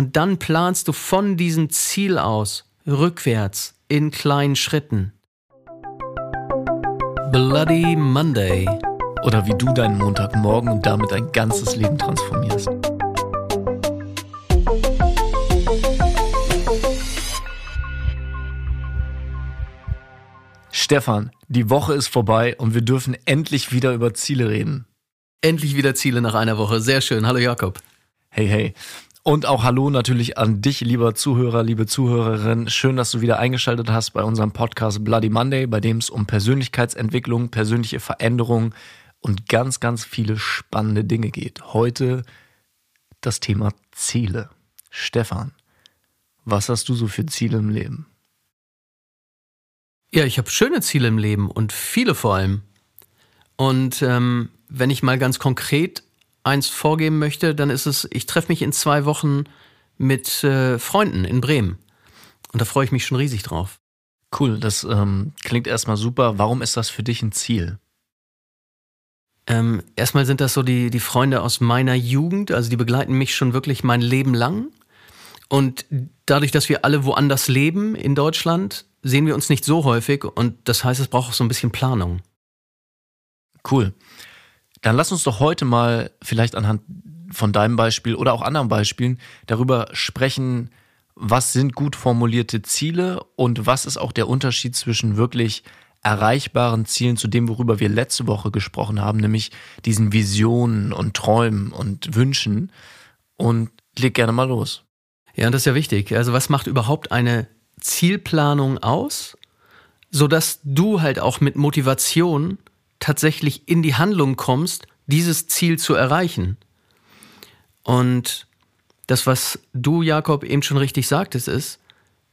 Und dann planst du von diesem Ziel aus rückwärts in kleinen Schritten. Bloody Monday. Oder wie du deinen Montagmorgen und damit dein ganzes Leben transformierst. Stefan, die Woche ist vorbei und wir dürfen endlich wieder über Ziele reden. Endlich wieder Ziele nach einer Woche. Sehr schön. Hallo Jakob. Hey, hey. Und auch Hallo natürlich an dich, lieber Zuhörer, liebe Zuhörerin. Schön, dass du wieder eingeschaltet hast bei unserem Podcast Bloody Monday, bei dem es um Persönlichkeitsentwicklung, persönliche Veränderung und ganz, ganz viele spannende Dinge geht. Heute das Thema Ziele. Stefan, was hast du so für Ziele im Leben? Ja, ich habe schöne Ziele im Leben und viele vor allem. Und ähm, wenn ich mal ganz konkret eins vorgeben möchte, dann ist es, ich treffe mich in zwei Wochen mit äh, Freunden in Bremen. Und da freue ich mich schon riesig drauf. Cool, das ähm, klingt erstmal super. Warum ist das für dich ein Ziel? Ähm, erstmal sind das so die, die Freunde aus meiner Jugend, also die begleiten mich schon wirklich mein Leben lang. Und dadurch, dass wir alle woanders leben in Deutschland, sehen wir uns nicht so häufig und das heißt, es braucht auch so ein bisschen Planung. Cool. Dann lass uns doch heute mal vielleicht anhand von deinem Beispiel oder auch anderen Beispielen darüber sprechen, was sind gut formulierte Ziele und was ist auch der Unterschied zwischen wirklich erreichbaren Zielen zu dem, worüber wir letzte Woche gesprochen haben, nämlich diesen Visionen und Träumen und Wünschen. Und leg gerne mal los. Ja, das ist ja wichtig. Also was macht überhaupt eine Zielplanung aus, sodass du halt auch mit Motivation tatsächlich in die Handlung kommst, dieses Ziel zu erreichen. Und das, was du, Jakob, eben schon richtig sagtest, ist,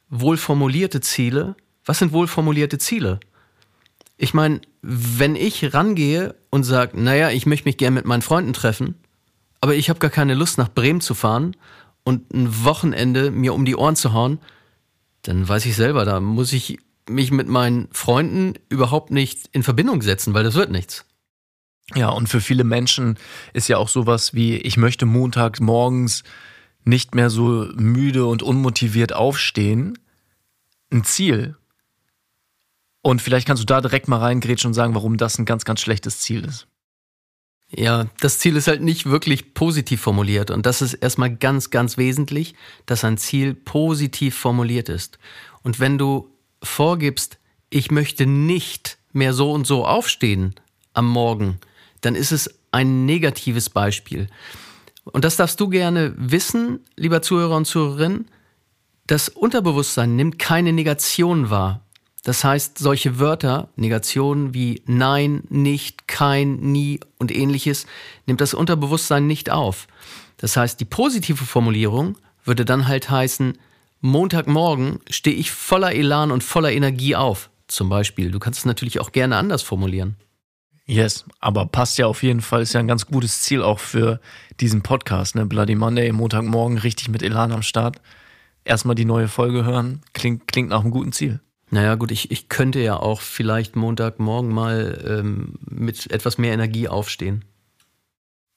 wohlformulierte Ziele. Was sind wohlformulierte Ziele? Ich meine, wenn ich rangehe und sage, naja, ich möchte mich gerne mit meinen Freunden treffen, aber ich habe gar keine Lust, nach Bremen zu fahren und ein Wochenende mir um die Ohren zu hauen, dann weiß ich selber, da muss ich mich mit meinen Freunden überhaupt nicht in Verbindung setzen, weil das wird nichts. Ja, und für viele Menschen ist ja auch sowas wie, ich möchte montags morgens nicht mehr so müde und unmotiviert aufstehen, ein Ziel. Und vielleicht kannst du da direkt mal reingrätschen und sagen, warum das ein ganz, ganz schlechtes Ziel ist. Ja, das Ziel ist halt nicht wirklich positiv formuliert. Und das ist erstmal ganz, ganz wesentlich, dass ein Ziel positiv formuliert ist. Und wenn du vorgibst, ich möchte nicht mehr so und so aufstehen am Morgen, dann ist es ein negatives Beispiel. Und das darfst du gerne wissen, lieber Zuhörer und Zuhörerin. Das Unterbewusstsein nimmt keine Negation wahr. Das heißt, solche Wörter, Negationen wie Nein, nicht, kein, nie und ähnliches, nimmt das Unterbewusstsein nicht auf. Das heißt, die positive Formulierung würde dann halt heißen, Montagmorgen stehe ich voller Elan und voller Energie auf. Zum Beispiel. Du kannst es natürlich auch gerne anders formulieren. Yes, aber passt ja auf jeden Fall, ist ja ein ganz gutes Ziel auch für diesen Podcast, ne? Bloody Monday, Montagmorgen, richtig mit Elan am Start. Erstmal die neue Folge hören, klingt, klingt nach einem guten Ziel. Naja, gut, ich, ich könnte ja auch vielleicht Montagmorgen mal ähm, mit etwas mehr Energie aufstehen.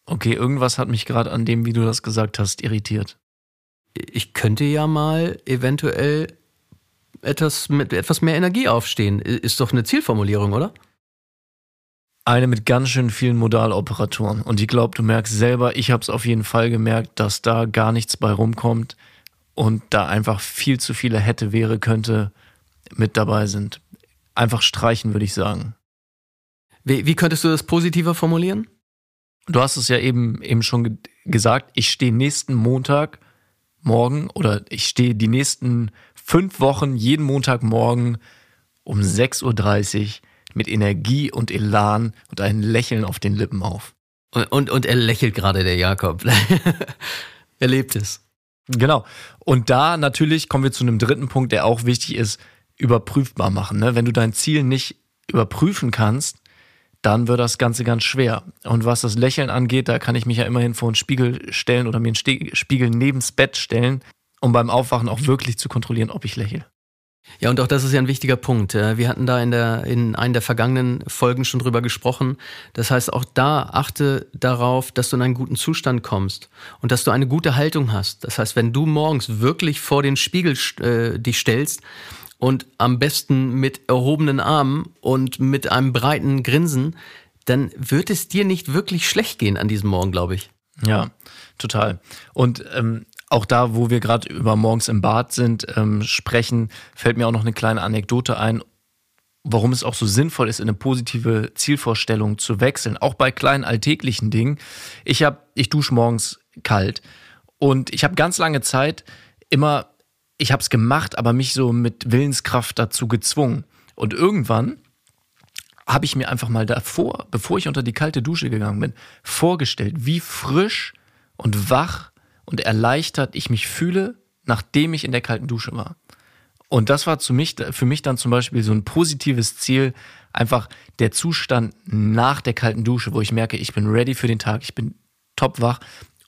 Okay, irgendwas hat mich gerade an dem, wie du das gesagt hast, irritiert. Ich könnte ja mal eventuell etwas mit etwas mehr Energie aufstehen. Ist doch eine Zielformulierung, oder? Eine mit ganz schön vielen Modaloperatoren. Und ich glaube, du merkst selber, ich habe es auf jeden Fall gemerkt, dass da gar nichts bei rumkommt und da einfach viel zu viele hätte, wäre, könnte mit dabei sind. Einfach streichen, würde ich sagen. Wie, wie könntest du das positiver formulieren? Du hast es ja eben, eben schon gesagt, ich stehe nächsten Montag morgen oder ich stehe die nächsten fünf Wochen jeden Montagmorgen um 6.30 Uhr mit Energie und Elan und ein Lächeln auf den Lippen auf. Und, und, und er lächelt gerade, der Jakob. er lebt es. Genau. Und da natürlich kommen wir zu einem dritten Punkt, der auch wichtig ist überprüfbar machen. Ne? Wenn du dein Ziel nicht überprüfen kannst, dann wird das Ganze ganz schwer. Und was das Lächeln angeht, da kann ich mich ja immerhin vor einen Spiegel stellen oder mir einen Spiegel nebens Bett stellen, um beim Aufwachen auch wirklich zu kontrollieren, ob ich lächle. Ja, und auch das ist ja ein wichtiger Punkt. Wir hatten da in, der, in einer der vergangenen Folgen schon drüber gesprochen. Das heißt, auch da achte darauf, dass du in einen guten Zustand kommst und dass du eine gute Haltung hast. Das heißt, wenn du morgens wirklich vor den Spiegel äh, dich stellst und am besten mit erhobenen Armen und mit einem breiten Grinsen, dann wird es dir nicht wirklich schlecht gehen an diesem Morgen, glaube ich. Ja, total. Und ähm, auch da, wo wir gerade über morgens im Bad sind, ähm, sprechen, fällt mir auch noch eine kleine Anekdote ein, warum es auch so sinnvoll ist, in eine positive Zielvorstellung zu wechseln, auch bei kleinen alltäglichen Dingen. Ich habe, ich dusche morgens kalt und ich habe ganz lange Zeit immer, ich habe es gemacht, aber mich so mit Willenskraft dazu gezwungen. Und irgendwann habe ich mir einfach mal davor, bevor ich unter die kalte Dusche gegangen bin, vorgestellt, wie frisch und wach und erleichtert ich mich fühle, nachdem ich in der kalten Dusche war. Und das war zu mich, für mich dann zum Beispiel so ein positives Ziel, einfach der Zustand nach der kalten Dusche, wo ich merke, ich bin ready für den Tag, ich bin top wach.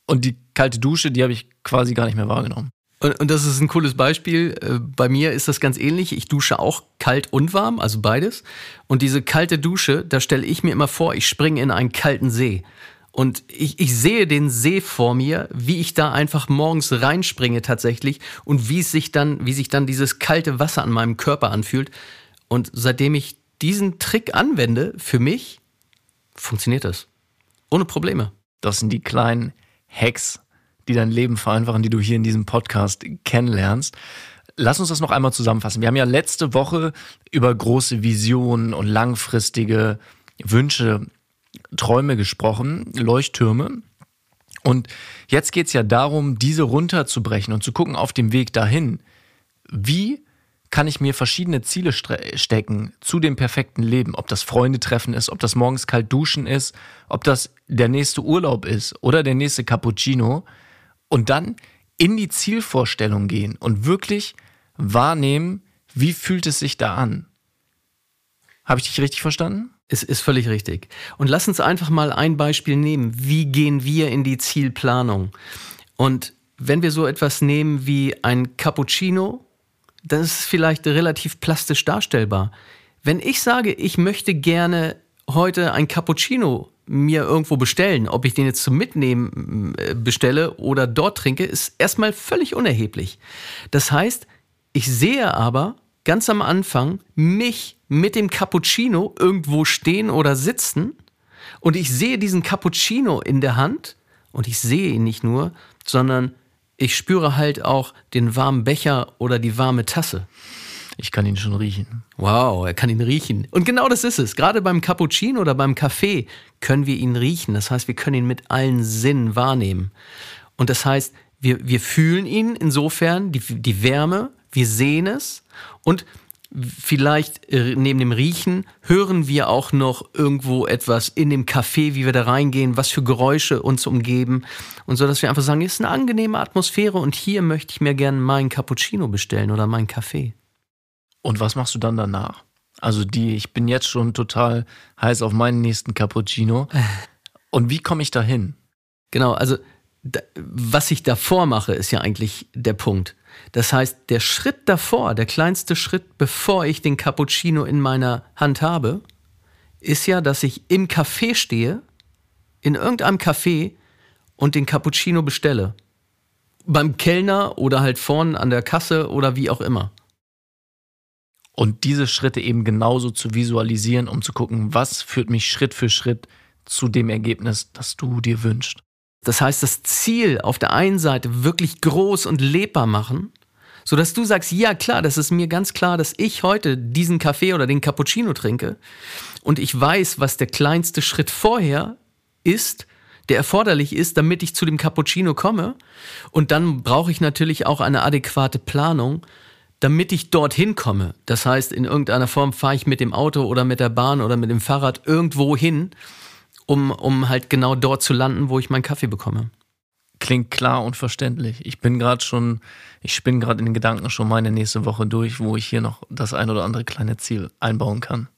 Und die kalte Dusche, die habe ich quasi gar nicht mehr wahrgenommen. Und, und, das ist ein cooles Beispiel. Äh, bei mir ist das ganz ähnlich. Ich dusche auch kalt und warm, also beides. Und diese kalte Dusche, da stelle ich mir immer vor, ich springe in einen kalten See. Und ich, ich sehe den See vor mir, wie ich da einfach morgens reinspringe tatsächlich und wie es sich dann, wie sich dann dieses kalte Wasser an meinem Körper anfühlt. Und seitdem ich diesen Trick anwende, für mich, funktioniert das. Ohne Probleme. Das sind die kleinen Hacks, die dein Leben vereinfachen, die du hier in diesem Podcast kennenlernst. Lass uns das noch einmal zusammenfassen. Wir haben ja letzte Woche über große Visionen und langfristige Wünsche Träume gesprochen, Leuchttürme. Und jetzt geht es ja darum, diese runterzubrechen und zu gucken auf dem Weg dahin, wie kann ich mir verschiedene Ziele stecken zu dem perfekten Leben. Ob das Freunde treffen ist, ob das morgens kalt duschen ist, ob das der nächste Urlaub ist oder der nächste Cappuccino. Und dann in die Zielvorstellung gehen und wirklich wahrnehmen, wie fühlt es sich da an. Habe ich dich richtig verstanden? Ist, ist völlig richtig. Und lass uns einfach mal ein Beispiel nehmen. Wie gehen wir in die Zielplanung? Und wenn wir so etwas nehmen wie ein Cappuccino, dann ist es vielleicht relativ plastisch darstellbar. Wenn ich sage, ich möchte gerne heute ein Cappuccino mir irgendwo bestellen, ob ich den jetzt zum Mitnehmen äh, bestelle oder dort trinke, ist erstmal völlig unerheblich. Das heißt, ich sehe aber ganz am Anfang mich mit dem Cappuccino irgendwo stehen oder sitzen und ich sehe diesen Cappuccino in der Hand und ich sehe ihn nicht nur, sondern ich spüre halt auch den warmen Becher oder die warme Tasse. Ich kann ihn schon riechen. Wow, er kann ihn riechen. Und genau das ist es. Gerade beim Cappuccino oder beim Kaffee können wir ihn riechen. Das heißt, wir können ihn mit allen Sinnen wahrnehmen. Und das heißt, wir, wir fühlen ihn insofern, die, die Wärme, wir sehen es und vielleicht äh, neben dem Riechen hören wir auch noch irgendwo etwas in dem Café, wie wir da reingehen, was für Geräusche uns umgeben und so, dass wir einfach sagen, es ist eine angenehme Atmosphäre und hier möchte ich mir gerne meinen Cappuccino bestellen oder meinen Kaffee. Und was machst du dann danach? Also die, ich bin jetzt schon total heiß auf meinen nächsten Cappuccino. Und wie komme ich da hin? Genau, also was ich davor mache, ist ja eigentlich der Punkt. Das heißt, der Schritt davor, der kleinste Schritt, bevor ich den Cappuccino in meiner Hand habe, ist ja, dass ich im Café stehe, in irgendeinem Café und den Cappuccino bestelle. Beim Kellner oder halt vorn an der Kasse oder wie auch immer. Und diese Schritte eben genauso zu visualisieren, um zu gucken, was führt mich Schritt für Schritt zu dem Ergebnis, das du dir wünschst. Das heißt, das Ziel auf der einen Seite wirklich groß und lebbar machen, sodass du sagst, ja klar, das ist mir ganz klar, dass ich heute diesen Kaffee oder den Cappuccino trinke und ich weiß, was der kleinste Schritt vorher ist, der erforderlich ist, damit ich zu dem Cappuccino komme. Und dann brauche ich natürlich auch eine adäquate Planung, damit ich dorthin komme. Das heißt, in irgendeiner Form fahre ich mit dem Auto oder mit der Bahn oder mit dem Fahrrad irgendwo hin um, um halt genau dort zu landen, wo ich meinen Kaffee bekomme. Klingt klar und verständlich. Ich bin gerade schon, ich spinne gerade in den Gedanken schon meine nächste Woche durch, wo ich hier noch das ein oder andere kleine Ziel einbauen kann.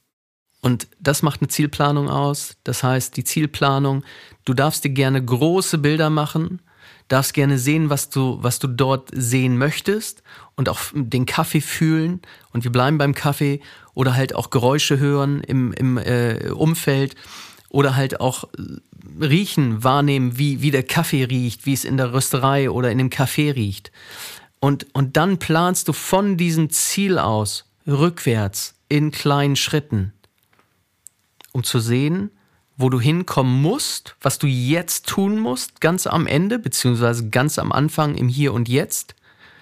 Und das macht eine Zielplanung aus. Das heißt, die Zielplanung, du darfst dir gerne große Bilder machen. darfst gerne sehen, was du, was du dort sehen möchtest und auch den Kaffee fühlen. Und wir bleiben beim Kaffee oder halt auch Geräusche hören im, im äh, Umfeld oder halt auch äh, riechen, wahrnehmen, wie, wie der Kaffee riecht, wie es in der Rösterei oder in dem Café riecht. Und, und dann planst du von diesem Ziel aus rückwärts in kleinen Schritten, um zu sehen, wo du hinkommen musst, was du jetzt tun musst, ganz am Ende, beziehungsweise ganz am Anfang im Hier und Jetzt,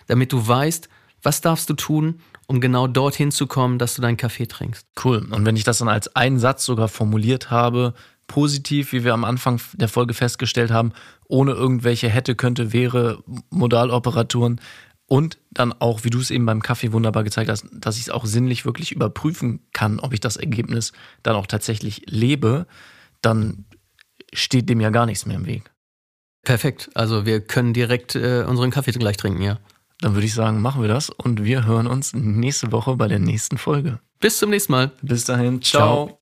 damit du weißt, was darfst du tun, um genau dorthin zu kommen, dass du deinen Kaffee trinkst. Cool. Und wenn ich das dann als einen Satz sogar formuliert habe, positiv, wie wir am Anfang der Folge festgestellt haben, ohne irgendwelche hätte, könnte, wäre, Modaloperaturen und dann auch, wie du es eben beim Kaffee wunderbar gezeigt hast, dass ich es auch sinnlich wirklich überprüfen kann, ob ich das Ergebnis dann auch tatsächlich lebe, dann steht dem ja gar nichts mehr im Weg. Perfekt. Also wir können direkt äh, unseren Kaffee gleich trinken, ja. Dann würde ich sagen, machen wir das und wir hören uns nächste Woche bei der nächsten Folge. Bis zum nächsten Mal. Bis dahin. Ciao. Ciao.